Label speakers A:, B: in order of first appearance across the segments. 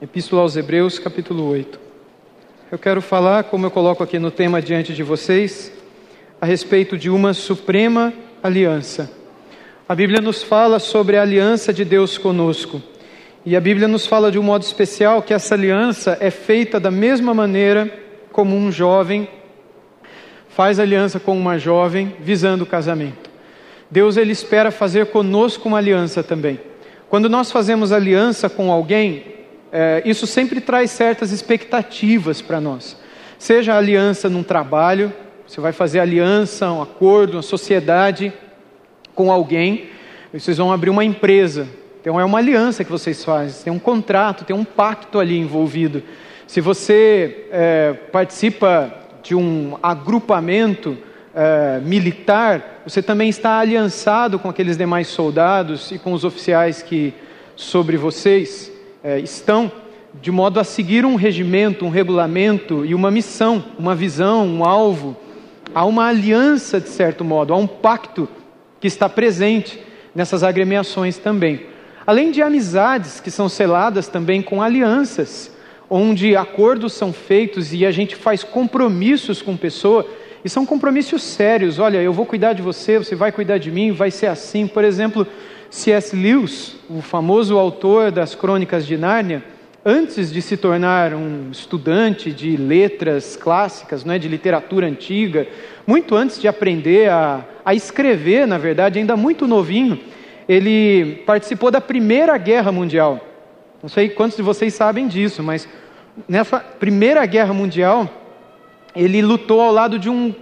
A: Epístola aos Hebreus, capítulo 8. Eu quero falar, como eu coloco aqui no tema diante de vocês, a respeito de uma suprema aliança. A Bíblia nos fala sobre a aliança de Deus conosco. E a Bíblia nos fala de um modo especial que essa aliança é feita da mesma maneira como um jovem faz aliança com uma jovem visando o casamento. Deus ele espera fazer conosco uma aliança também. Quando nós fazemos aliança com alguém, é, isso sempre traz certas expectativas para nós. Seja aliança num trabalho, você vai fazer aliança, um acordo, uma sociedade com alguém, vocês vão abrir uma empresa. Então é uma aliança que vocês fazem, tem um contrato, tem um pacto ali envolvido. Se você é, participa de um agrupamento é, militar, você também está aliançado com aqueles demais soldados e com os oficiais que sobre vocês é, estão, de modo a seguir um regimento, um regulamento e uma missão, uma visão, um alvo. Há uma aliança, de certo modo, há um pacto que está presente nessas agremiações também. Além de amizades que são seladas também com alianças, onde acordos são feitos e a gente faz compromissos com pessoa, e são compromissos sérios. Olha, eu vou cuidar de você, você vai cuidar de mim, vai ser assim. Por exemplo, C.S. Lewis, o famoso autor das Crônicas de Nárnia, antes de se tornar um estudante de letras clássicas, não é, de literatura antiga, muito antes de aprender a, a escrever, na verdade, ainda muito novinho, ele participou da Primeira Guerra Mundial. Não sei quantos de vocês sabem disso, mas nessa Primeira Guerra Mundial, ele lutou ao lado de um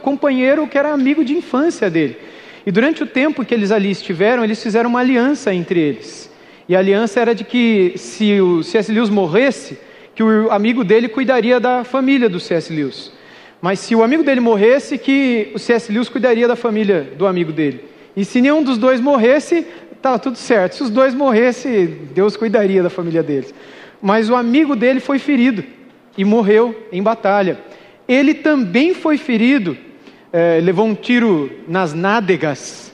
A: companheiro que era amigo de infância dele. E durante o tempo que eles ali estiveram, eles fizeram uma aliança entre eles. E a aliança era de que se o C.S. Lewis morresse, que o amigo dele cuidaria da família do C.S. Lewis. Mas se o amigo dele morresse, que o C.S. Lewis cuidaria da família do amigo dele. E se nenhum dos dois morresse, estava tudo certo. Se os dois morressem, Deus cuidaria da família deles. Mas o amigo dele foi ferido e morreu em batalha. Ele também foi ferido é, levou um tiro nas nádegas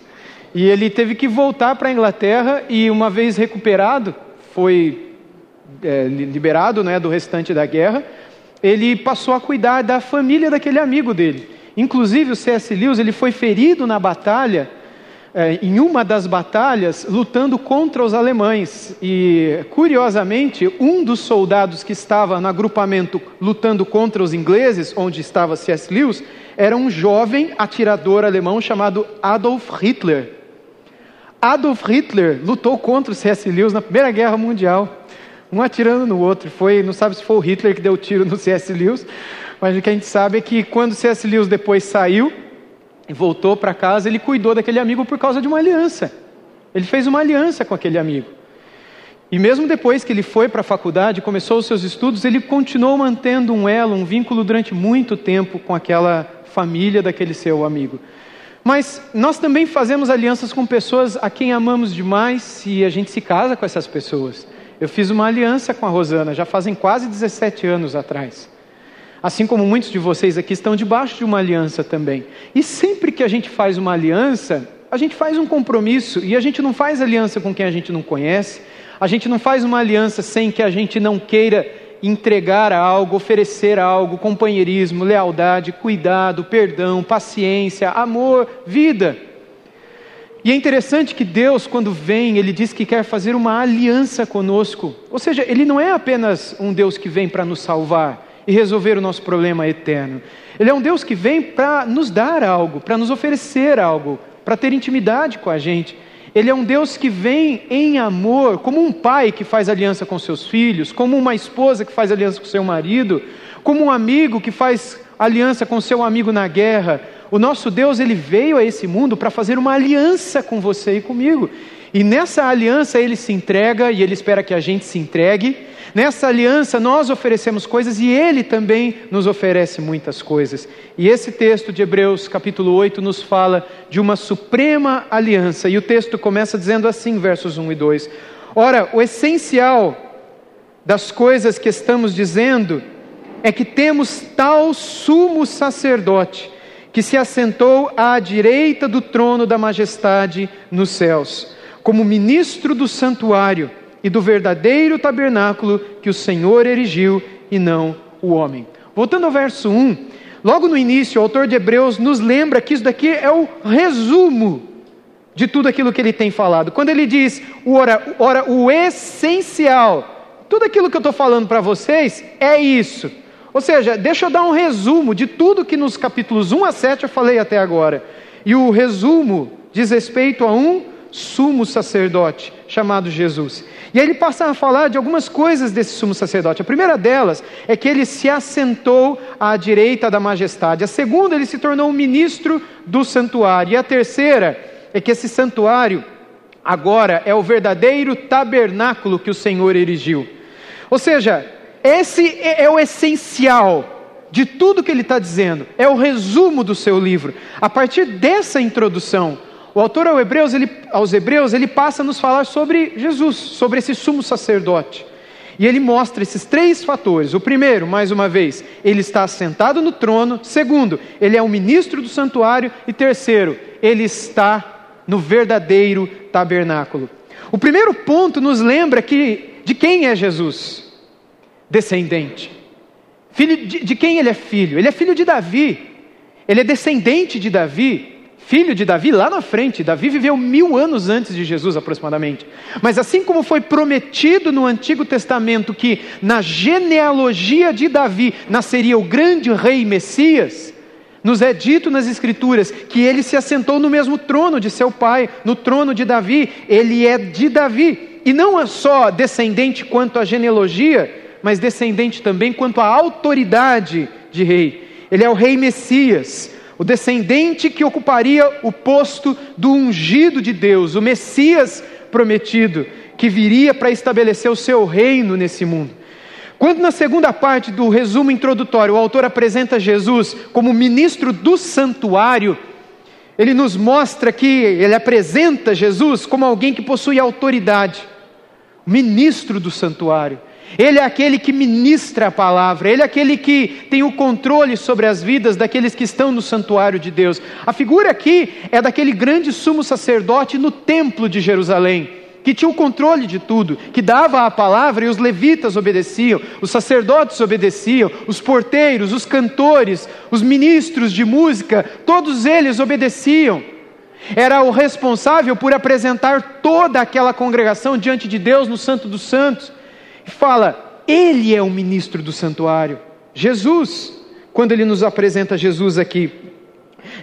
A: e ele teve que voltar para a Inglaterra e uma vez recuperado, foi é, liberado né, do restante da guerra, ele passou a cuidar da família daquele amigo dele. Inclusive o C.S. Lewis ele foi ferido na batalha é, em uma das batalhas lutando contra os alemães. E, curiosamente, um dos soldados que estava no agrupamento lutando contra os ingleses, onde estava C.S. Lewis, era um jovem atirador alemão chamado Adolf Hitler. Adolf Hitler lutou contra o C.S. Lewis na Primeira Guerra Mundial, um atirando no outro. Foi, não sabe se foi o Hitler que deu o tiro no C.S. Lewis, mas o que a gente sabe é que quando C.S. Lewis depois saiu, e voltou para casa, ele cuidou daquele amigo por causa de uma aliança. Ele fez uma aliança com aquele amigo. E mesmo depois que ele foi para a faculdade, começou os seus estudos, ele continuou mantendo um elo, um vínculo durante muito tempo com aquela família daquele seu amigo. Mas nós também fazemos alianças com pessoas a quem amamos demais e a gente se casa com essas pessoas. Eu fiz uma aliança com a Rosana, já fazem quase 17 anos atrás. Assim como muitos de vocês aqui estão debaixo de uma aliança também. E sempre que a gente faz uma aliança, a gente faz um compromisso e a gente não faz aliança com quem a gente não conhece. A gente não faz uma aliança sem que a gente não queira entregar algo, oferecer algo, companheirismo, lealdade, cuidado, perdão, paciência, amor, vida. E é interessante que Deus, quando vem, Ele diz que quer fazer uma aliança conosco. Ou seja, Ele não é apenas um Deus que vem para nos salvar, e resolver o nosso problema eterno. Ele é um Deus que vem para nos dar algo, para nos oferecer algo, para ter intimidade com a gente. Ele é um Deus que vem em amor, como um pai que faz aliança com seus filhos, como uma esposa que faz aliança com seu marido, como um amigo que faz aliança com seu amigo na guerra. O nosso Deus, ele veio a esse mundo para fazer uma aliança com você e comigo. E nessa aliança ele se entrega e ele espera que a gente se entregue. Nessa aliança nós oferecemos coisas e ele também nos oferece muitas coisas. E esse texto de Hebreus, capítulo 8, nos fala de uma suprema aliança. E o texto começa dizendo assim, versos 1 e 2: Ora, o essencial das coisas que estamos dizendo é que temos tal sumo sacerdote que se assentou à direita do trono da majestade nos céus, como ministro do santuário e do verdadeiro tabernáculo que o Senhor erigiu e não o homem. Voltando ao verso 1, logo no início, o autor de Hebreus nos lembra que isso daqui é o resumo de tudo aquilo que ele tem falado. Quando ele diz, ora, ora o essencial, tudo aquilo que eu estou falando para vocês é isso. Ou seja, deixa eu dar um resumo de tudo que nos capítulos 1 a 7 eu falei até agora. E o resumo diz respeito a um sumo sacerdote chamado Jesus. E aí ele passa a falar de algumas coisas desse sumo sacerdote. A primeira delas é que ele se assentou à direita da majestade. A segunda, ele se tornou um ministro do santuário. E a terceira é que esse santuário agora é o verdadeiro tabernáculo que o Senhor erigiu. Ou seja, esse é, é o essencial de tudo que ele está dizendo, é o resumo do seu livro. A partir dessa introdução, o autor aos Hebreus, ele, aos Hebreus, ele passa a nos falar sobre Jesus, sobre esse sumo sacerdote. E ele mostra esses três fatores. O primeiro, mais uma vez, ele está sentado no trono. Segundo, ele é o ministro do santuário. E terceiro, ele está no verdadeiro tabernáculo. O primeiro ponto nos lembra que de quem é Jesus? Descendente. Filho de, de quem ele é filho? Ele é filho de Davi. Ele é descendente de Davi filho de Davi lá na frente. Davi viveu mil anos antes de Jesus, aproximadamente. Mas assim como foi prometido no Antigo Testamento que na genealogia de Davi nasceria o grande rei Messias, nos é dito nas Escrituras que ele se assentou no mesmo trono de seu pai, no trono de Davi. Ele é de Davi. E não é só descendente quanto à genealogia, mas descendente também quanto à autoridade de rei. Ele é o rei Messias, o descendente que ocuparia o posto do ungido de Deus, o Messias prometido, que viria para estabelecer o seu reino nesse mundo. Quando na segunda parte do resumo introdutório o autor apresenta Jesus como ministro do santuário, ele nos mostra que ele apresenta Jesus como alguém que possui autoridade, ministro do santuário. Ele é aquele que ministra a palavra, ele é aquele que tem o controle sobre as vidas daqueles que estão no santuário de Deus. A figura aqui é daquele grande sumo sacerdote no templo de Jerusalém, que tinha o controle de tudo, que dava a palavra e os levitas obedeciam, os sacerdotes obedeciam, os porteiros, os cantores, os ministros de música, todos eles obedeciam. Era o responsável por apresentar toda aquela congregação diante de Deus no Santo dos Santos fala, ele é o ministro do santuário. Jesus, quando ele nos apresenta Jesus aqui.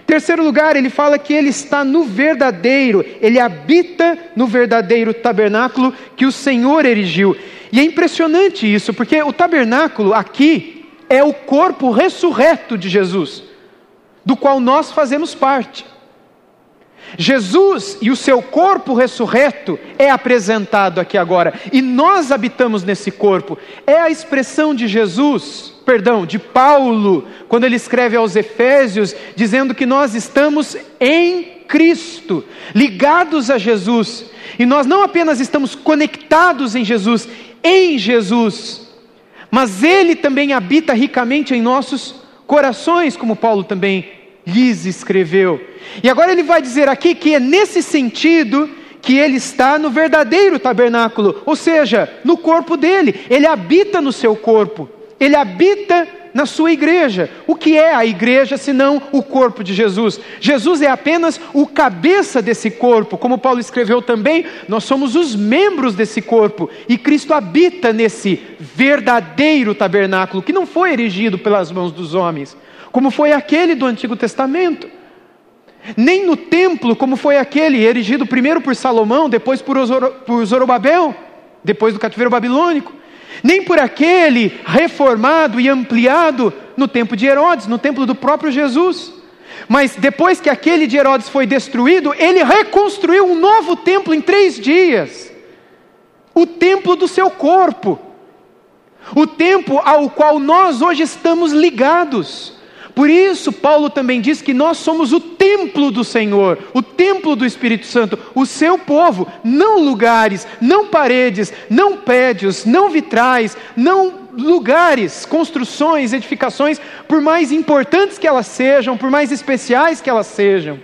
A: Terceiro lugar, ele fala que ele está no verdadeiro, ele habita no verdadeiro tabernáculo que o Senhor erigiu. E é impressionante isso, porque o tabernáculo aqui é o corpo ressurreto de Jesus, do qual nós fazemos parte. Jesus e o seu corpo ressurreto é apresentado aqui agora, e nós habitamos nesse corpo. É a expressão de Jesus, perdão, de Paulo, quando ele escreve aos Efésios, dizendo que nós estamos em Cristo, ligados a Jesus, e nós não apenas estamos conectados em Jesus, em Jesus, mas Ele também habita ricamente em nossos corações, como Paulo também lhes escreveu. E agora ele vai dizer aqui que é nesse sentido que ele está no verdadeiro tabernáculo, ou seja, no corpo dele. Ele habita no seu corpo, ele habita na sua igreja. O que é a igreja senão o corpo de Jesus? Jesus é apenas o cabeça desse corpo, como Paulo escreveu também, nós somos os membros desse corpo e Cristo habita nesse verdadeiro tabernáculo que não foi erigido pelas mãos dos homens como foi aquele do Antigo Testamento. Nem no templo, como foi aquele erigido primeiro por Salomão, depois por, por Zorobabel, depois do cativeiro babilônico. Nem por aquele reformado e ampliado no tempo de Herodes, no templo do próprio Jesus. Mas depois que aquele de Herodes foi destruído, ele reconstruiu um novo templo em três dias o templo do seu corpo, o templo ao qual nós hoje estamos ligados. Por isso, Paulo também diz que nós somos o templo do Senhor, o templo do Espírito Santo, o seu povo, não lugares, não paredes, não prédios, não vitrais, não lugares, construções, edificações, por mais importantes que elas sejam, por mais especiais que elas sejam,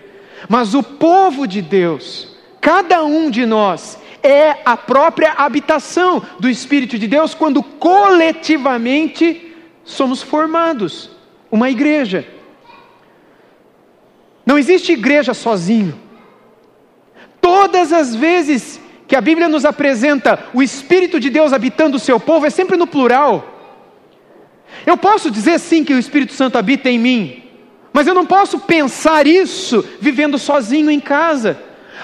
A: mas o povo de Deus, cada um de nós, é a própria habitação do Espírito de Deus quando coletivamente somos formados uma igreja. Não existe igreja sozinho. Todas as vezes que a Bíblia nos apresenta o Espírito de Deus habitando o seu povo, é sempre no plural. Eu posso dizer sim que o Espírito Santo habita em mim, mas eu não posso pensar isso vivendo sozinho em casa,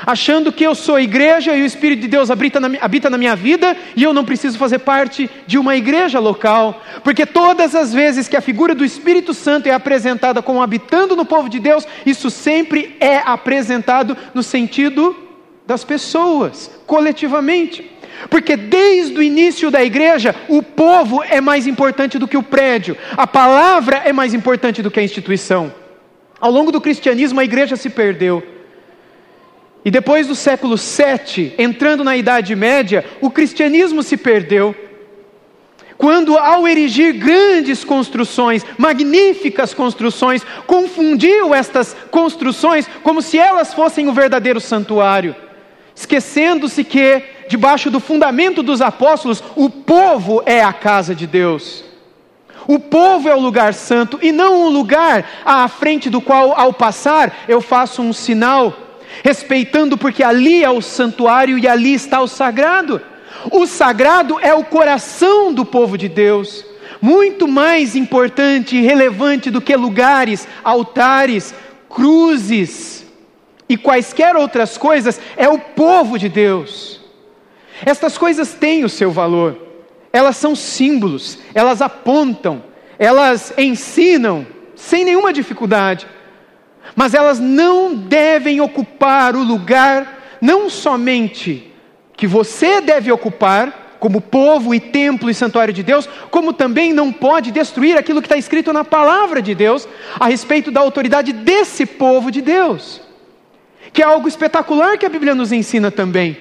A: achando que eu sou igreja e o Espírito de Deus habita na, habita na minha vida e eu não preciso fazer parte de uma igreja local, porque todas as vezes que a figura do Espírito Santo é apresentada como habitando no povo de Deus, isso sempre é apresentado no sentido das pessoas, coletivamente. Porque desde o início da igreja, o povo é mais importante do que o prédio, a palavra é mais importante do que a instituição. Ao longo do cristianismo, a igreja se perdeu. E depois do século VII, entrando na Idade Média, o cristianismo se perdeu. Quando, ao erigir grandes construções, magníficas construções, confundiu estas construções como se elas fossem o verdadeiro santuário esquecendo-se que, debaixo do fundamento dos apóstolos, o povo é a casa de Deus. O povo é o lugar santo e não um lugar à frente do qual, ao passar, eu faço um sinal, respeitando, porque ali é o santuário e ali está o sagrado. O sagrado é o coração do povo de Deus, muito mais importante e relevante do que lugares, altares, cruzes e quaisquer outras coisas é o povo de Deus. Estas coisas têm o seu valor, elas são símbolos, elas apontam, elas ensinam sem nenhuma dificuldade, mas elas não devem ocupar o lugar, não somente que você deve ocupar, como povo e templo e santuário de Deus, como também não pode destruir aquilo que está escrito na palavra de Deus a respeito da autoridade desse povo de Deus que é algo espetacular que a Bíblia nos ensina também.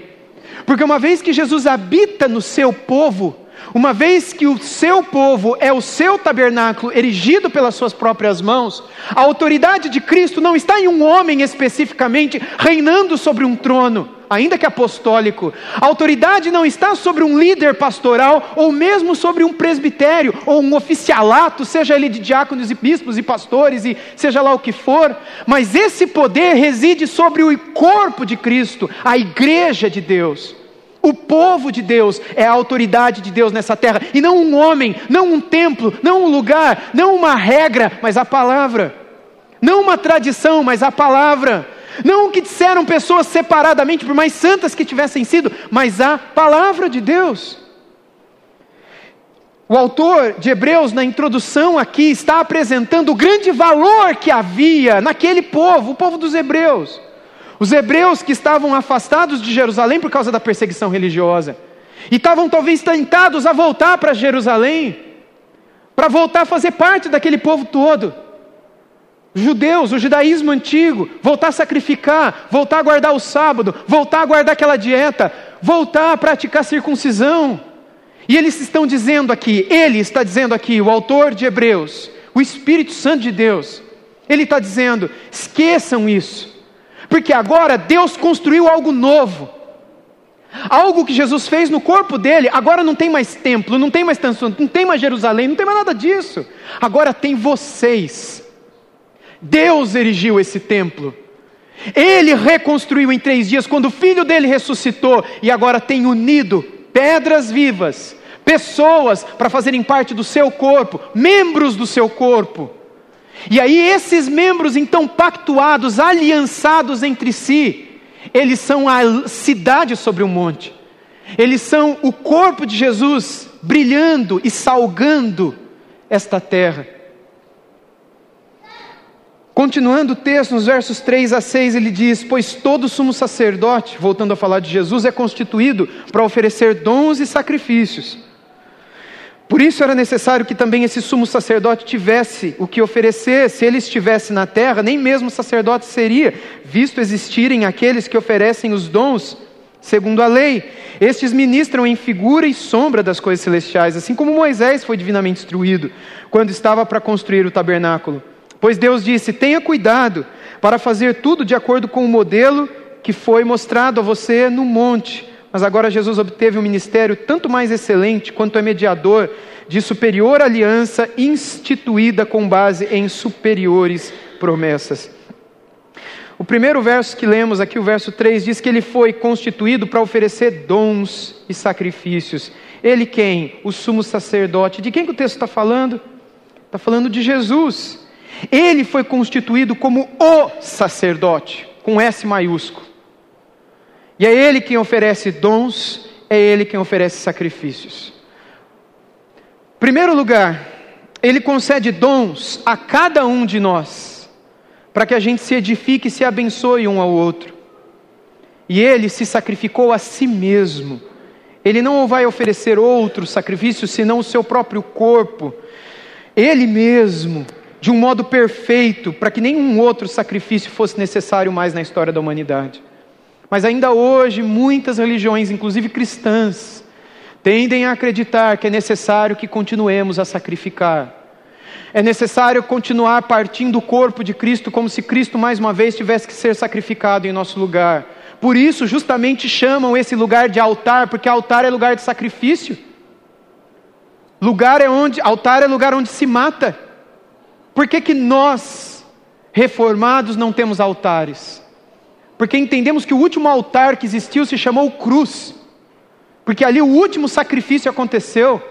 A: Porque uma vez que Jesus habita no seu povo, uma vez que o seu povo é o seu tabernáculo erigido pelas suas próprias mãos, a autoridade de Cristo não está em um homem especificamente reinando sobre um trono, ainda que apostólico. A autoridade não está sobre um líder pastoral ou mesmo sobre um presbitério ou um oficialato, seja ele de diáconos e bispos e pastores e seja lá o que for, mas esse poder reside sobre o corpo de Cristo, a igreja de Deus. O povo de Deus é a autoridade de Deus nessa terra, e não um homem, não um templo, não um lugar, não uma regra, mas a palavra. Não uma tradição, mas a palavra. Não o que disseram pessoas separadamente, por mais santas que tivessem sido, mas a palavra de Deus. O autor de Hebreus, na introdução aqui, está apresentando o grande valor que havia naquele povo, o povo dos Hebreus. Os hebreus que estavam afastados de Jerusalém por causa da perseguição religiosa, e estavam talvez tentados a voltar para Jerusalém, para voltar a fazer parte daquele povo todo. Judeus, o judaísmo antigo, voltar a sacrificar, voltar a guardar o sábado, voltar a guardar aquela dieta, voltar a praticar circuncisão. E eles estão dizendo aqui, ele está dizendo aqui, o autor de Hebreus, o Espírito Santo de Deus, ele está dizendo: esqueçam isso. Porque agora Deus construiu algo novo. Algo que Jesus fez no corpo dele, agora não tem mais templo, não tem mais tanto, não tem mais Jerusalém, não tem mais nada disso. Agora tem vocês. Deus erigiu esse templo. Ele reconstruiu em três dias, quando o filho dele ressuscitou, e agora tem unido pedras vivas, pessoas para fazerem parte do seu corpo, membros do seu corpo. E aí, esses membros, então, pactuados, aliançados entre si, eles são a cidade sobre o monte, eles são o corpo de Jesus brilhando e salgando esta terra. Continuando o texto, nos versos 3 a 6, ele diz: Pois todo sumo sacerdote, voltando a falar de Jesus, é constituído para oferecer dons e sacrifícios. Por isso era necessário que também esse sumo sacerdote tivesse o que oferecer. Se ele estivesse na terra, nem mesmo sacerdote seria, visto existirem aqueles que oferecem os dons segundo a lei. Estes ministram em figura e sombra das coisas celestiais, assim como Moisés foi divinamente instruído quando estava para construir o tabernáculo. Pois Deus disse: tenha cuidado para fazer tudo de acordo com o modelo que foi mostrado a você no monte. Mas agora Jesus obteve um ministério tanto mais excelente quanto é mediador de superior aliança instituída com base em superiores promessas. O primeiro verso que lemos aqui, o verso 3, diz que ele foi constituído para oferecer dons e sacrifícios. Ele quem? O sumo sacerdote. De quem que o texto está falando? Está falando de Jesus. Ele foi constituído como o sacerdote, com S maiúsculo. E é ele quem oferece dons, é ele quem oferece sacrifícios. Primeiro lugar, ele concede dons a cada um de nós, para que a gente se edifique e se abençoe um ao outro. E ele se sacrificou a si mesmo. Ele não vai oferecer outro sacrifício senão o seu próprio corpo. Ele mesmo, de um modo perfeito, para que nenhum outro sacrifício fosse necessário mais na história da humanidade. Mas ainda hoje, muitas religiões, inclusive cristãs, tendem a acreditar que é necessário que continuemos a sacrificar. É necessário continuar partindo do corpo de Cristo como se Cristo mais uma vez tivesse que ser sacrificado em nosso lugar. Por isso, justamente chamam esse lugar de altar, porque altar é lugar de sacrifício. Lugar é onde, altar é lugar onde se mata. Por que, que nós, reformados, não temos altares? Porque entendemos que o último altar que existiu se chamou cruz porque ali o último sacrifício aconteceu.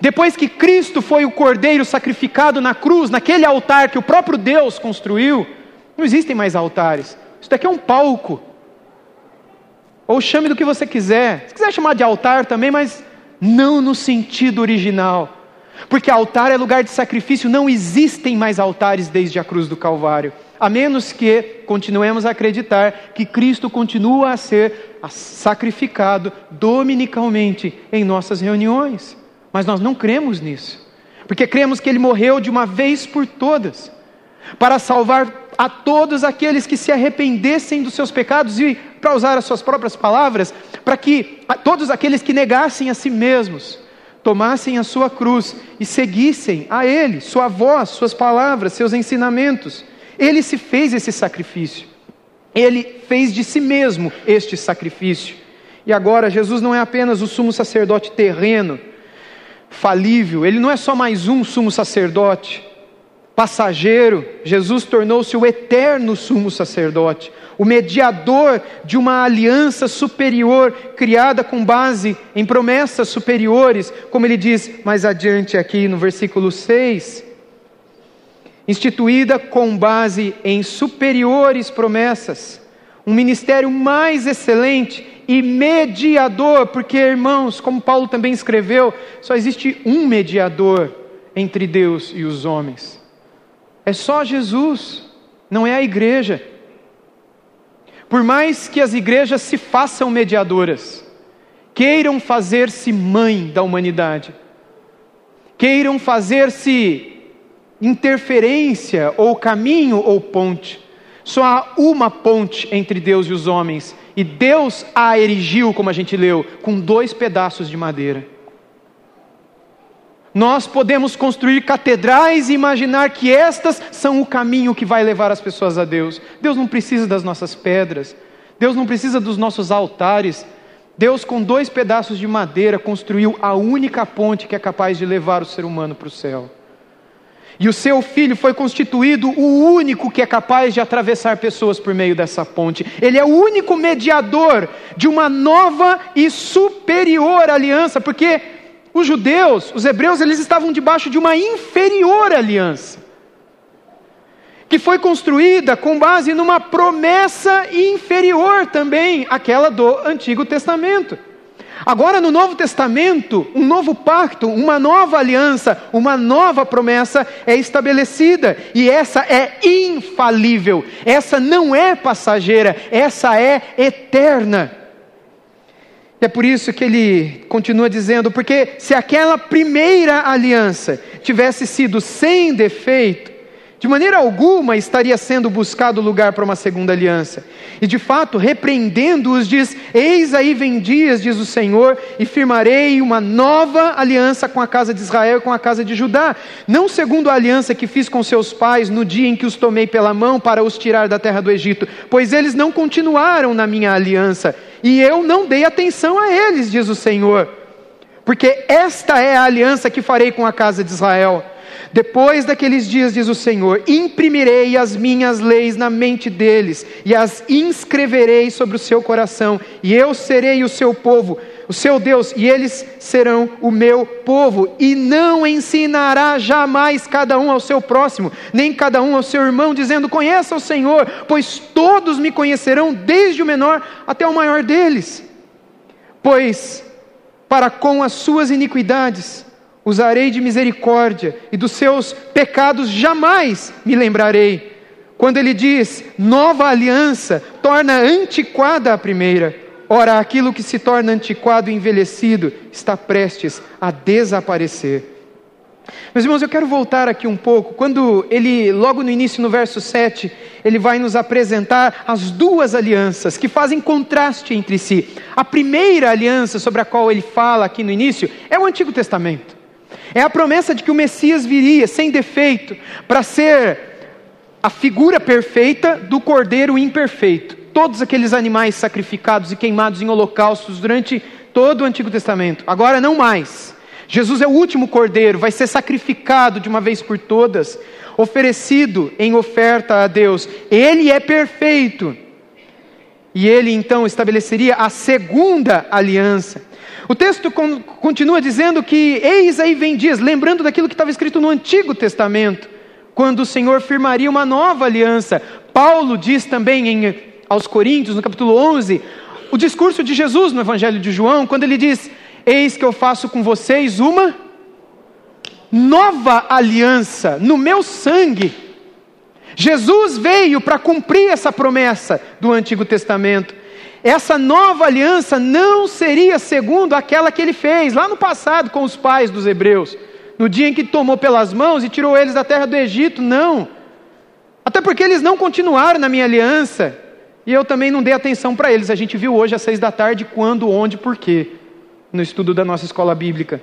A: Depois que Cristo foi o cordeiro sacrificado na cruz, naquele altar que o próprio Deus construiu, não existem mais altares. Isso daqui é um palco. Ou chame do que você quiser. Se quiser chamar de altar também, mas não no sentido original. Porque altar é lugar de sacrifício, não existem mais altares desde a cruz do Calvário a menos que continuemos a acreditar que Cristo continua a ser sacrificado dominicalmente em nossas reuniões. Mas nós não cremos nisso, porque cremos que Ele morreu de uma vez por todas, para salvar a todos aqueles que se arrependessem dos seus pecados e, para usar as suas próprias palavras, para que todos aqueles que negassem a si mesmos, tomassem a sua cruz e seguissem a Ele, Sua voz, Suas palavras, Seus ensinamentos. Ele se fez esse sacrifício. Ele fez de si mesmo este sacrifício. E agora, Jesus não é apenas o sumo sacerdote terreno, falível, ele não é só mais um sumo sacerdote passageiro, Jesus tornou-se o eterno sumo sacerdote, o mediador de uma aliança superior, criada com base em promessas superiores, como ele diz mais adiante aqui no versículo 6 instituída com base em superiores promessas, um ministério mais excelente e mediador, porque, irmãos, como Paulo também escreveu, só existe um mediador entre Deus e os homens. É só Jesus, não é a igreja. Por mais que as igrejas se façam mediadoras, queiram fazer-se mãe da humanidade, queiram fazer-se interferência, ou caminho, ou ponte. Só há uma ponte entre Deus e os homens, e Deus a erigiu, como a gente leu, com dois pedaços de madeira. Nós podemos construir catedrais e imaginar que estas são o caminho que vai levar as pessoas a Deus. Deus não precisa das nossas pedras, Deus não precisa dos nossos altares. Deus, com dois pedaços de madeira, construiu a única ponte que é capaz de levar o ser humano para o céu. E o seu filho foi constituído o único que é capaz de atravessar pessoas por meio dessa ponte. Ele é o único mediador de uma nova e superior aliança, porque os judeus, os hebreus, eles estavam debaixo de uma inferior aliança, que foi construída com base numa promessa inferior também, aquela do Antigo Testamento. Agora, no Novo Testamento, um novo pacto, uma nova aliança, uma nova promessa é estabelecida, e essa é infalível, essa não é passageira, essa é eterna. É por isso que ele continua dizendo: porque se aquela primeira aliança tivesse sido sem defeito, De maneira alguma estaria sendo buscado lugar para uma segunda aliança. E de fato, repreendendo-os, diz: Eis aí vem dias, diz o Senhor, e firmarei uma nova aliança com a casa de Israel e com a casa de Judá. Não segundo a aliança que fiz com seus pais no dia em que os tomei pela mão para os tirar da terra do Egito, pois eles não continuaram na minha aliança, e eu não dei atenção a eles, diz o Senhor. Porque esta é a aliança que farei com a casa de Israel depois daqueles dias, diz o Senhor, imprimirei as minhas leis na mente deles e as inscreverei sobre o seu coração, e eu serei o seu povo, o seu Deus, e eles serão o meu povo, e não ensinará jamais cada um ao seu próximo, nem cada um ao seu irmão, dizendo: Conheça o Senhor, pois todos me conhecerão, desde o menor até o maior deles. Pois, para com as suas iniquidades, usarei de misericórdia, e dos seus pecados jamais me lembrarei. Quando ele diz nova aliança, torna antiquada a primeira. Ora, aquilo que se torna antiquado e envelhecido está prestes a desaparecer. Meus irmãos, eu quero voltar aqui um pouco. Quando ele, logo no início, no verso 7, ele vai nos apresentar as duas alianças que fazem contraste entre si. A primeira aliança sobre a qual ele fala aqui no início é o Antigo Testamento. É a promessa de que o Messias viria sem defeito para ser a figura perfeita do cordeiro imperfeito. Todos aqueles animais sacrificados e queimados em holocaustos durante todo o Antigo Testamento. Agora não mais. Jesus é o último cordeiro, vai ser sacrificado de uma vez por todas, oferecido em oferta a Deus. Ele é perfeito. E ele então estabeleceria a segunda aliança. O texto continua dizendo que eis aí vem dias, lembrando daquilo que estava escrito no Antigo Testamento, quando o Senhor firmaria uma nova aliança. Paulo diz também em, aos Coríntios, no capítulo 11, o discurso de Jesus no Evangelho de João, quando ele diz: Eis que eu faço com vocês uma nova aliança no meu sangue. Jesus veio para cumprir essa promessa do Antigo Testamento essa nova aliança não seria segundo aquela que ele fez lá no passado com os pais dos hebreus, no dia em que tomou pelas mãos e tirou eles da terra do Egito, não. Até porque eles não continuaram na minha aliança, e eu também não dei atenção para eles. A gente viu hoje às seis da tarde quando, onde, por quê, no estudo da nossa escola bíblica.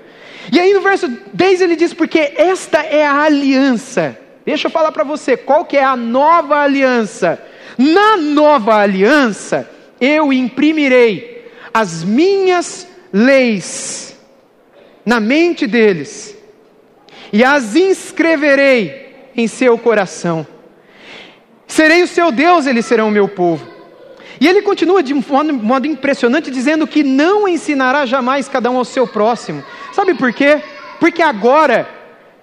A: E aí no verso 10 ele diz: Porque esta é a aliança. Deixa eu falar para você, qual que é a nova aliança? Na nova aliança, eu imprimirei as minhas leis na mente deles e as inscreverei em seu coração. Serei o seu Deus, eles serão o meu povo. E ele continua de um modo, impressionante, dizendo que não ensinará jamais cada um ao seu próximo. Sabe por quê? Porque agora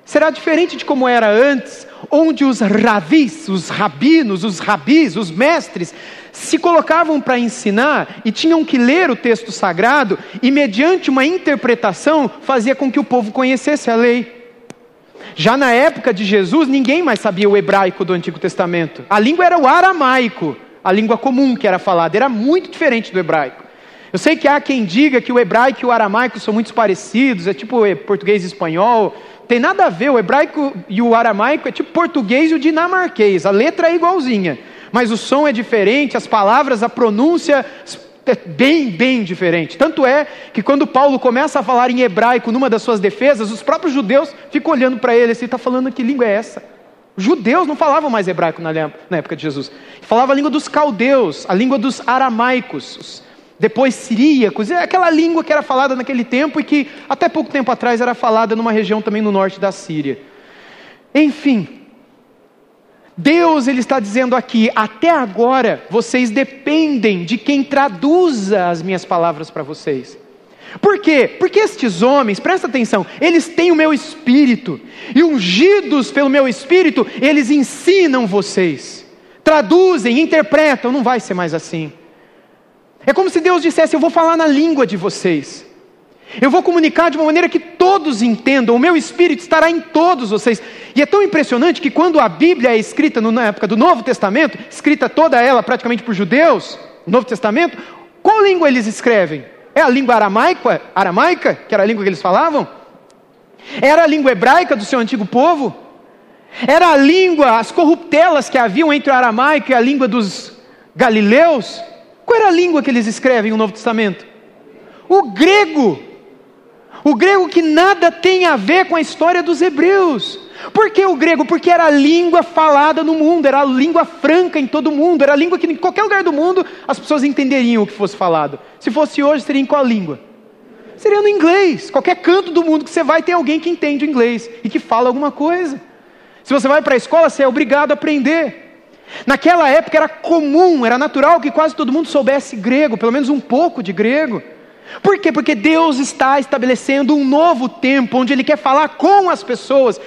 A: será diferente de como era antes, onde os ravis, os rabinos, os rabis, os mestres, se colocavam para ensinar e tinham que ler o texto sagrado e, mediante uma interpretação, fazia com que o povo conhecesse a lei. Já na época de Jesus, ninguém mais sabia o hebraico do Antigo Testamento. A língua era o aramaico, a língua comum que era falada, era muito diferente do hebraico. Eu sei que há quem diga que o hebraico e o aramaico são muito parecidos, é tipo português e espanhol. Tem nada a ver, o hebraico e o aramaico é tipo português e o dinamarquês, a letra é igualzinha mas o som é diferente, as palavras, a pronúncia é bem, bem diferente. Tanto é que quando Paulo começa a falar em hebraico numa das suas defesas, os próprios judeus ficam olhando para ele assim, está falando que língua é essa? Os judeus não falavam mais hebraico na, época de Jesus. Falava a língua dos caldeus, a língua dos aramaicos, depois siríacos, é aquela língua que era falada naquele tempo e que até pouco tempo atrás era falada numa região também no norte da Síria. Enfim, Deus ele está dizendo aqui, até agora vocês dependem de quem traduza as minhas palavras para vocês. Por quê? Porque estes homens, presta atenção, eles têm o meu espírito, e ungidos pelo meu espírito, eles ensinam vocês, traduzem, interpretam, não vai ser mais assim. É como se Deus dissesse: Eu vou falar na língua de vocês. Eu vou comunicar de uma maneira que todos entendam, o meu espírito estará em todos vocês. E é tão impressionante que quando a Bíblia é escrita na época do Novo Testamento, escrita toda ela praticamente por judeus, no Novo Testamento, qual língua eles escrevem? É a língua aramaica, aramaica, que era a língua que eles falavam? Era a língua hebraica do seu antigo povo? Era a língua, as corruptelas que haviam entre o aramaico e a língua dos galileus. Qual era a língua que eles escrevem no Novo Testamento? O grego. O grego que nada tem a ver com a história dos hebreus. Por que o grego? Porque era a língua falada no mundo, era a língua franca em todo o mundo, era a língua que em qualquer lugar do mundo as pessoas entenderiam o que fosse falado. Se fosse hoje, seria em qual língua? Seria no inglês. Qualquer canto do mundo que você vai, tem alguém que entende o inglês e que fala alguma coisa. Se você vai para a escola, você é obrigado a aprender. Naquela época era comum, era natural que quase todo mundo soubesse grego, pelo menos um pouco de grego. Por quê? Porque Deus está estabelecendo um novo tempo onde Ele quer falar com as pessoas.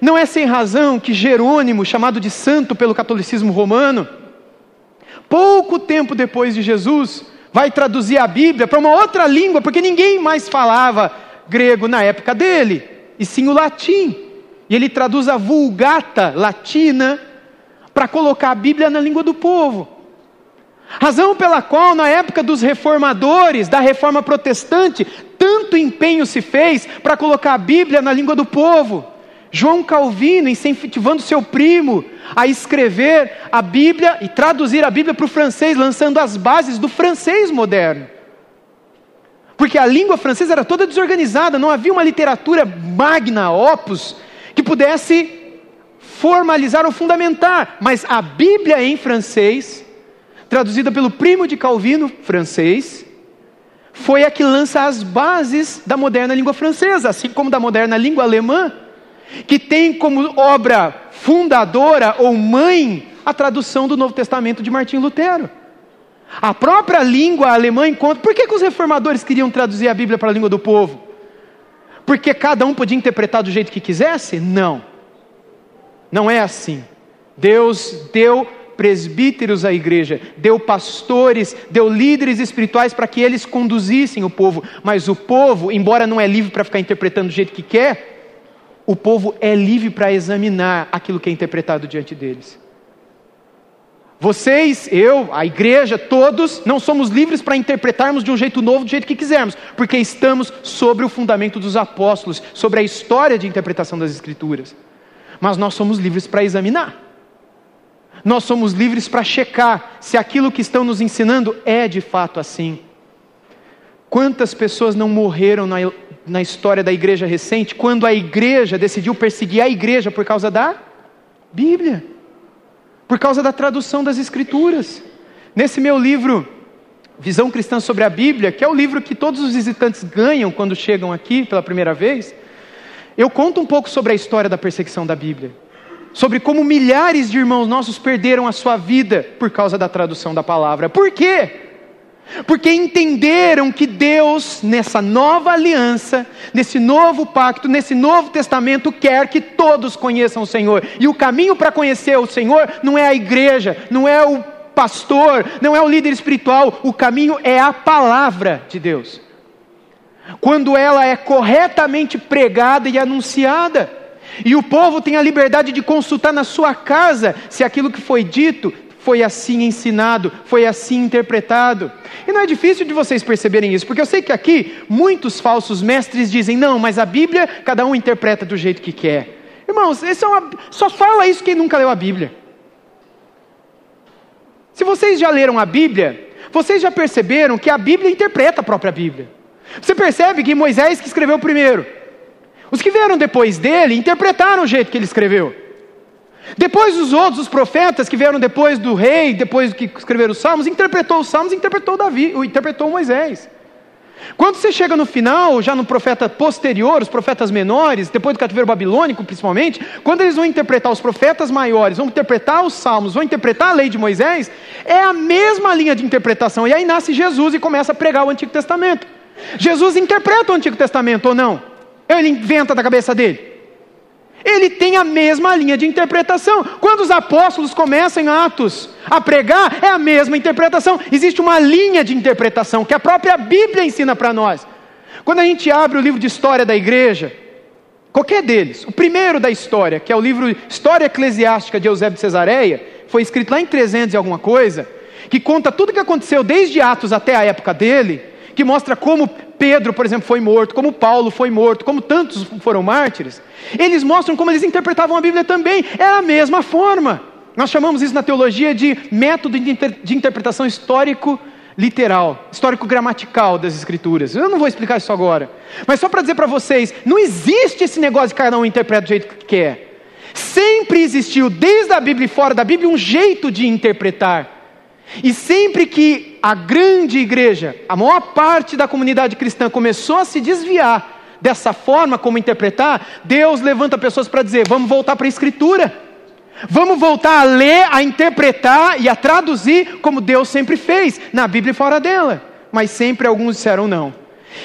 A: Não é sem razão que Jerônimo, chamado de santo pelo catolicismo romano, pouco tempo depois de Jesus, vai traduzir a Bíblia para uma outra língua, porque ninguém mais falava grego na época dele, e sim o latim. E ele traduz a Vulgata latina para colocar a Bíblia na língua do povo. Razão pela qual, na época dos reformadores, da reforma protestante, tanto empenho se fez para colocar a Bíblia na língua do povo. João Calvino incentivando seu primo a escrever a Bíblia e traduzir a Bíblia para o francês, lançando as bases do francês moderno. Porque a língua francesa era toda desorganizada, não havia uma literatura magna, opus, que pudesse formalizar ou fundamentar. Mas a Bíblia em francês, traduzida pelo primo de Calvino, francês, foi a que lança as bases da moderna língua francesa, assim como da moderna língua alemã que tem como obra fundadora ou mãe a tradução do Novo Testamento de Martim Lutero. A própria língua alemã encontra. Por que, que os reformadores queriam traduzir a Bíblia para a língua do povo? Porque cada um podia interpretar do jeito que quisesse? Não. Não é assim. Deus deu presbíteros à igreja, deu pastores, deu líderes espirituais para que eles conduzissem o povo, mas o povo, embora não é livre para ficar interpretando do jeito que quer, o povo é livre para examinar aquilo que é interpretado diante deles. Vocês, eu, a igreja, todos, não somos livres para interpretarmos de um jeito novo, do jeito que quisermos, porque estamos sobre o fundamento dos apóstolos, sobre a história de interpretação das Escrituras. Mas nós somos livres para examinar. Nós somos livres para checar se aquilo que estão nos ensinando é de fato assim. Quantas pessoas não morreram na na história da igreja recente, quando a igreja decidiu perseguir a igreja por causa da Bíblia, por causa da tradução das Escrituras. Nesse meu livro, Visão Cristã sobre a Bíblia, que é o livro que todos os visitantes ganham quando chegam aqui pela primeira vez, eu conto um pouco sobre a história da perseguição da Bíblia, sobre como milhares de irmãos nossos perderam a sua vida por causa da tradução da palavra. Por quê? Porque entenderam que Deus, nessa nova aliança, nesse novo pacto, nesse novo testamento, quer que todos conheçam o Senhor. E o caminho para conhecer o Senhor não é a igreja, não é o pastor, não é o líder espiritual, o caminho é a palavra de Deus. Quando ela é corretamente pregada e anunciada, e o povo tem a liberdade de consultar na sua casa se aquilo que foi dito foi assim ensinado, foi assim interpretado. E não é difícil de vocês perceberem isso, porque eu sei que aqui muitos falsos mestres dizem: não, mas a Bíblia cada um interpreta do jeito que quer. Irmãos, é uma, só fala isso quem nunca leu a Bíblia. Se vocês já leram a Bíblia, vocês já perceberam que a Bíblia interpreta a própria Bíblia. Você percebe que Moisés que escreveu primeiro. Os que vieram depois dele interpretaram o jeito que ele escreveu. Depois os outros, os profetas que vieram depois do rei, depois que escreveram os salmos, interpretou os salmos, interpretou Davi, interpretou Moisés. Quando você chega no final, já no profeta posterior, os profetas menores, depois do cativeiro babilônico principalmente, quando eles vão interpretar os profetas maiores, vão interpretar os salmos, vão interpretar a lei de Moisés, é a mesma linha de interpretação. E aí nasce Jesus e começa a pregar o Antigo Testamento. Jesus interpreta o Antigo Testamento ou não? Ele inventa da cabeça dele ele tem a mesma linha de interpretação. Quando os apóstolos começam em Atos a pregar, é a mesma interpretação. Existe uma linha de interpretação que a própria Bíblia ensina para nós. Quando a gente abre o livro de história da igreja, qualquer deles, o primeiro da história, que é o livro História Eclesiástica de Eusébio de Cesareia, foi escrito lá em 300 e alguma coisa, que conta tudo o que aconteceu desde Atos até a época dele, que mostra como Pedro, por exemplo, foi morto, como Paulo foi morto, como tantos foram mártires, eles mostram como eles interpretavam a Bíblia também. Era a mesma forma. Nós chamamos isso na teologia de método de, inter de interpretação histórico literal, histórico-gramatical das Escrituras. Eu não vou explicar isso agora. Mas só para dizer para vocês: não existe esse negócio de cada um interpreta do jeito que quer. Sempre existiu, desde a Bíblia e fora da Bíblia, um jeito de interpretar. E sempre que a grande igreja, a maior parte da comunidade cristã começou a se desviar dessa forma como interpretar, Deus levanta pessoas para dizer: vamos voltar para a Escritura. Vamos voltar a ler, a interpretar e a traduzir como Deus sempre fez, na Bíblia e fora dela. Mas sempre alguns disseram não.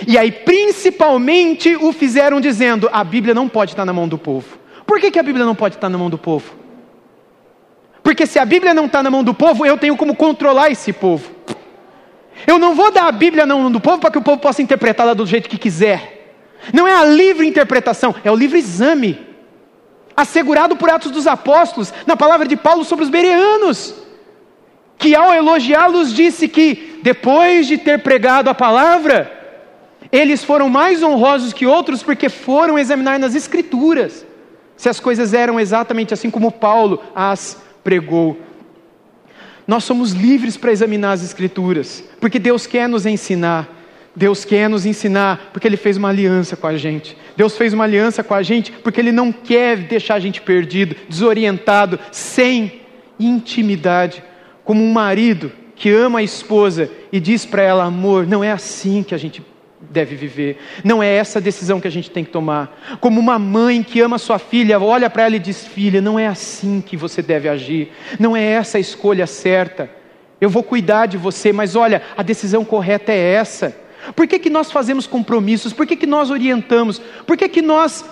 A: E aí, principalmente, o fizeram dizendo: a Bíblia não pode estar na mão do povo. Por que, que a Bíblia não pode estar na mão do povo? Porque se a Bíblia não está na mão do povo, eu tenho como controlar esse povo. Eu não vou dar a Bíblia na mão do povo para que o povo possa interpretá-la do jeito que quiser. Não é a livre interpretação, é o livre exame assegurado por Atos dos Apóstolos, na palavra de Paulo sobre os bereanos, que ao elogiá-los disse que, depois de ter pregado a palavra, eles foram mais honrosos que outros porque foram examinar nas Escrituras se as coisas eram exatamente assim como Paulo as pregou. Nós somos livres para examinar as Escrituras, porque Deus quer nos ensinar. Deus quer nos ensinar porque Ele fez uma aliança com a gente. Deus fez uma aliança com a gente porque Ele não quer deixar a gente perdido, desorientado, sem intimidade. Como um marido que ama a esposa e diz para ela: amor, não é assim que a gente deve viver. Não é essa a decisão que a gente tem que tomar. Como uma mãe que ama sua filha, olha para ela e diz: Filha, não é assim que você deve agir. Não é essa a escolha certa. Eu vou cuidar de você, mas olha, a decisão correta é essa. Por que, que nós fazemos compromissos? Por que, que nós orientamos? Por que, que nós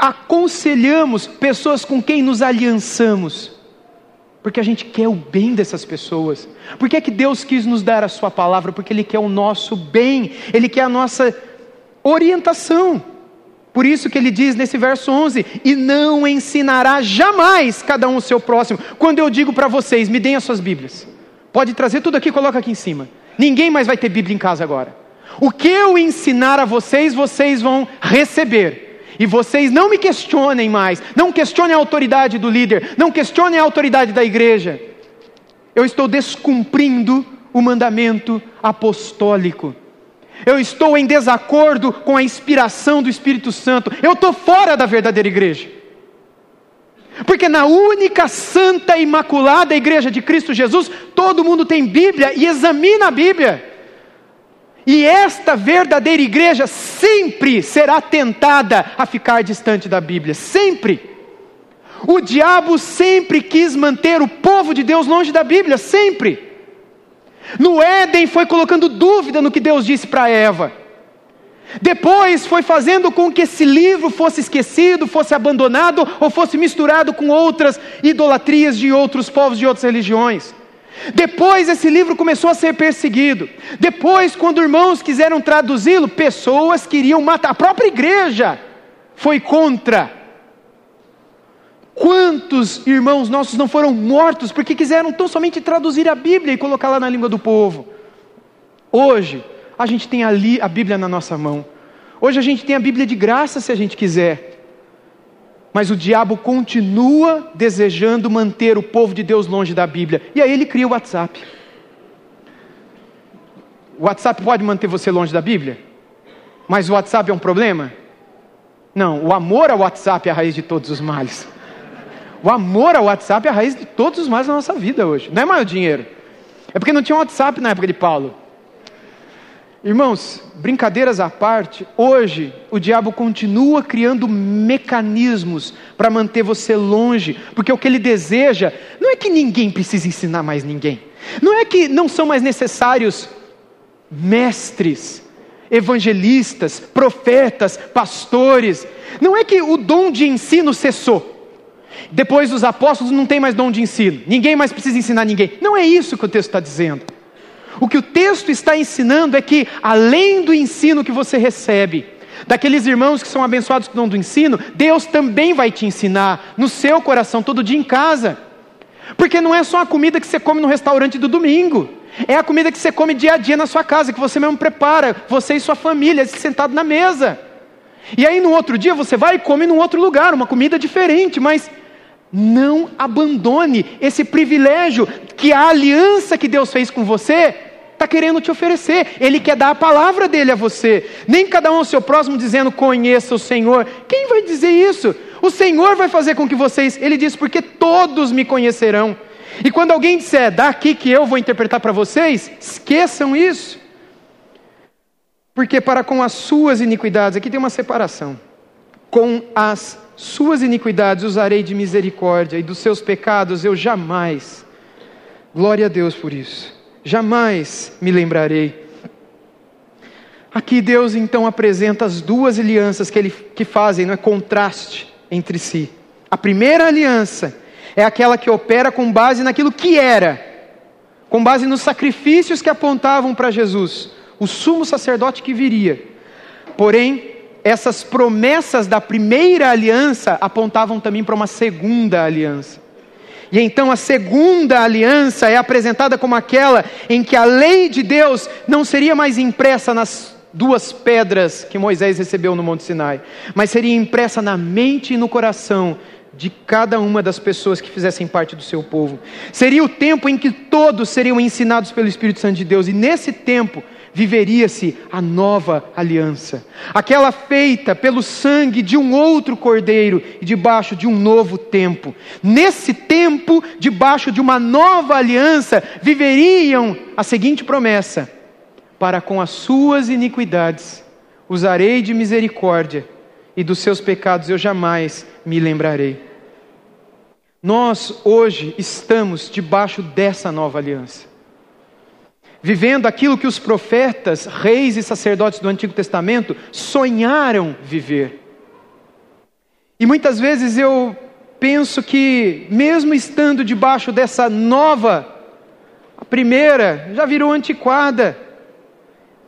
A: aconselhamos pessoas com quem nos aliançamos? Porque a gente quer o bem dessas pessoas. Por que, que Deus quis nos dar a Sua palavra? Porque Ele quer o nosso bem, Ele quer a nossa orientação. Por isso que ele diz nesse verso 11: E não ensinará jamais cada um o seu próximo. Quando eu digo para vocês, me deem as suas Bíblias. Pode trazer tudo aqui, coloca aqui em cima. Ninguém mais vai ter Bíblia em casa agora. O que eu ensinar a vocês, vocês vão receber. E vocês não me questionem mais, não questionem a autoridade do líder, não questionem a autoridade da igreja. Eu estou descumprindo o mandamento apostólico. Eu estou em desacordo com a inspiração do Espírito Santo. Eu estou fora da verdadeira igreja. Porque na única santa e imaculada igreja de Cristo Jesus, todo mundo tem Bíblia e examina a Bíblia. E esta verdadeira igreja sempre será tentada a ficar distante da Bíblia, sempre. O diabo sempre quis manter o povo de Deus longe da Bíblia, sempre. No Éden foi colocando dúvida no que Deus disse para Eva. Depois foi fazendo com que esse livro fosse esquecido, fosse abandonado ou fosse misturado com outras idolatrias de outros povos, de outras religiões. Depois esse livro começou a ser perseguido. Depois, quando irmãos quiseram traduzi-lo, pessoas queriam matar. A própria igreja foi contra. Quantos irmãos nossos não foram mortos porque quiseram tão somente traduzir a Bíblia e colocá-la na língua do povo? Hoje, a gente tem ali a Bíblia na nossa mão. Hoje a gente tem a Bíblia de graça se a gente quiser. Mas o diabo continua desejando manter o povo de Deus longe da Bíblia. E aí ele cria o WhatsApp. O WhatsApp pode manter você longe da Bíblia? Mas o WhatsApp é um problema? Não, o amor ao WhatsApp é a raiz de todos os males. O amor ao WhatsApp é a raiz de todos os males da nossa vida hoje. Não é mais o dinheiro. É porque não tinha WhatsApp na época de Paulo. Irmãos, brincadeiras à parte, hoje o diabo continua criando mecanismos para manter você longe, porque o que ele deseja não é que ninguém precise ensinar mais ninguém, não é que não são mais necessários mestres, evangelistas, profetas, pastores, não é que o dom de ensino cessou. Depois dos apóstolos não tem mais dom de ensino, ninguém mais precisa ensinar ninguém. Não é isso que o texto está dizendo. O que o texto está ensinando é que, além do ensino que você recebe, daqueles irmãos que são abençoados com o dom do ensino, Deus também vai te ensinar no seu coração, todo dia em casa. Porque não é só a comida que você come no restaurante do domingo. É a comida que você come dia a dia na sua casa, que você mesmo prepara, você e sua família, sentado na mesa. E aí no outro dia você vai e come num outro lugar, uma comida diferente, mas não abandone esse privilégio que a aliança que Deus fez com você está querendo te oferecer. Ele quer dar a palavra dele a você. Nem cada um ao seu próximo dizendo conheça o Senhor. Quem vai dizer isso? O Senhor vai fazer com que vocês. Ele diz porque todos me conhecerão. E quando alguém disser daqui que eu vou interpretar para vocês, esqueçam isso. Porque para com as suas iniquidades, aqui tem uma separação. Com as suas iniquidades usarei de misericórdia, e dos seus pecados eu jamais. Glória a Deus por isso jamais me lembrarei. Aqui Deus então apresenta as duas alianças que, ele, que fazem, não é contraste entre si. A primeira aliança é aquela que opera com base naquilo que era, com base nos sacrifícios que apontavam para Jesus, o sumo sacerdote que viria. Porém, essas promessas da primeira aliança apontavam também para uma segunda aliança. E então a segunda aliança é apresentada como aquela em que a lei de Deus não seria mais impressa nas duas pedras que Moisés recebeu no Monte Sinai, mas seria impressa na mente e no coração de cada uma das pessoas que fizessem parte do seu povo. Seria o tempo em que todos seriam ensinados pelo Espírito Santo de Deus, e nesse tempo viveria-se a nova aliança, aquela feita pelo sangue de um outro cordeiro e debaixo de um novo tempo. Nesse tempo, debaixo de uma nova aliança, viveriam a seguinte promessa: para com as suas iniquidades usarei de misericórdia, e dos seus pecados eu jamais me lembrarei. Nós hoje estamos debaixo dessa nova aliança vivendo aquilo que os profetas, reis e sacerdotes do Antigo Testamento sonharam viver. E muitas vezes eu penso que, mesmo estando debaixo dessa nova, a primeira já virou antiquada,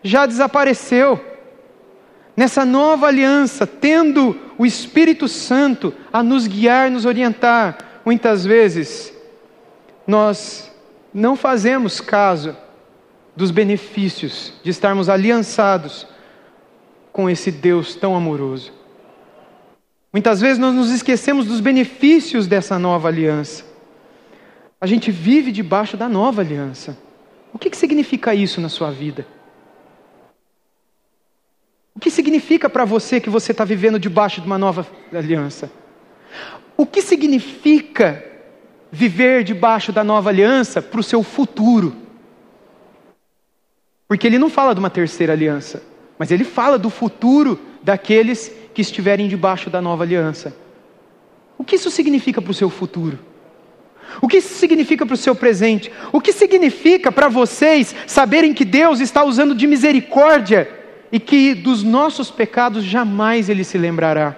A: já desapareceu. Nessa nova aliança, tendo o Espírito Santo a nos guiar, nos orientar, muitas vezes nós não fazemos caso dos benefícios de estarmos aliançados com esse Deus tão amoroso. Muitas vezes nós nos esquecemos dos benefícios dessa nova aliança. A gente vive debaixo da nova aliança. O que, que significa isso na sua vida? O que significa para você que você está vivendo debaixo de uma nova aliança? O que significa viver debaixo da nova aliança para o seu futuro? Porque ele não fala de uma terceira aliança, mas ele fala do futuro daqueles que estiverem debaixo da nova aliança. O que isso significa para o seu futuro? O que isso significa para o seu presente? O que significa para vocês saberem que Deus está usando de misericórdia e que dos nossos pecados jamais Ele se lembrará?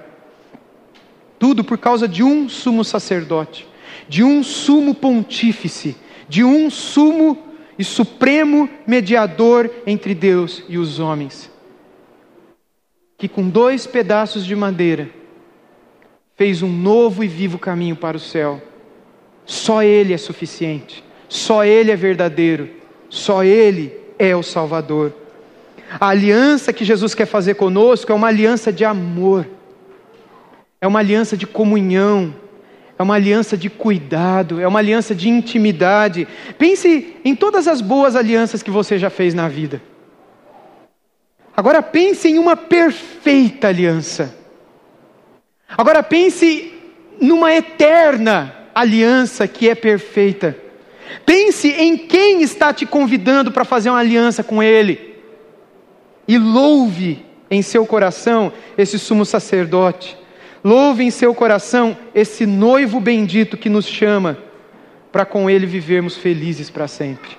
A: Tudo por causa de um sumo sacerdote, de um sumo pontífice, de um sumo e supremo mediador entre Deus e os homens, que com dois pedaços de madeira fez um novo e vivo caminho para o céu. Só Ele é suficiente, só Ele é verdadeiro, só Ele é o Salvador. A aliança que Jesus quer fazer conosco é uma aliança de amor, é uma aliança de comunhão, é uma aliança de cuidado, é uma aliança de intimidade. Pense em todas as boas alianças que você já fez na vida. Agora pense em uma perfeita aliança. Agora pense numa eterna aliança que é perfeita. Pense em quem está te convidando para fazer uma aliança com Ele. E louve em seu coração esse sumo sacerdote Louve em seu coração esse noivo bendito que nos chama para com ele vivermos felizes para sempre.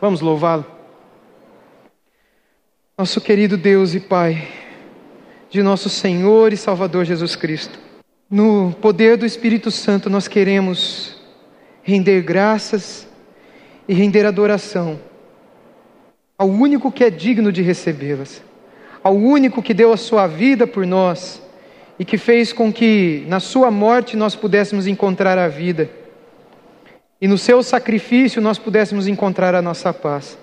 A: Vamos louvá-lo. Nosso querido Deus e Pai, de nosso Senhor e Salvador Jesus Cristo, no poder do Espírito Santo nós queremos render graças e render adoração ao único que é digno de recebê-las, ao único que deu a sua vida por nós e que fez com que na sua morte nós pudéssemos encontrar a vida. e no seu sacrifício nós pudéssemos encontrar a nossa paz.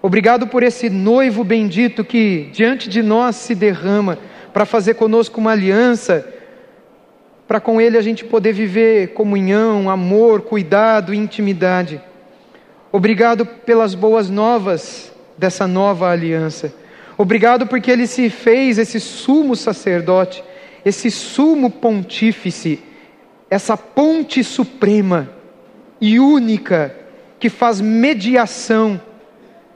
A: Obrigado por esse noivo bendito que diante de nós se derrama para fazer conosco uma aliança, para com ele a gente poder viver comunhão, amor, cuidado, intimidade. Obrigado pelas boas novas dessa nova aliança. Obrigado porque ele se fez esse sumo sacerdote, esse sumo pontífice, essa ponte suprema e única que faz mediação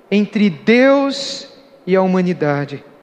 A: entre Deus e a humanidade.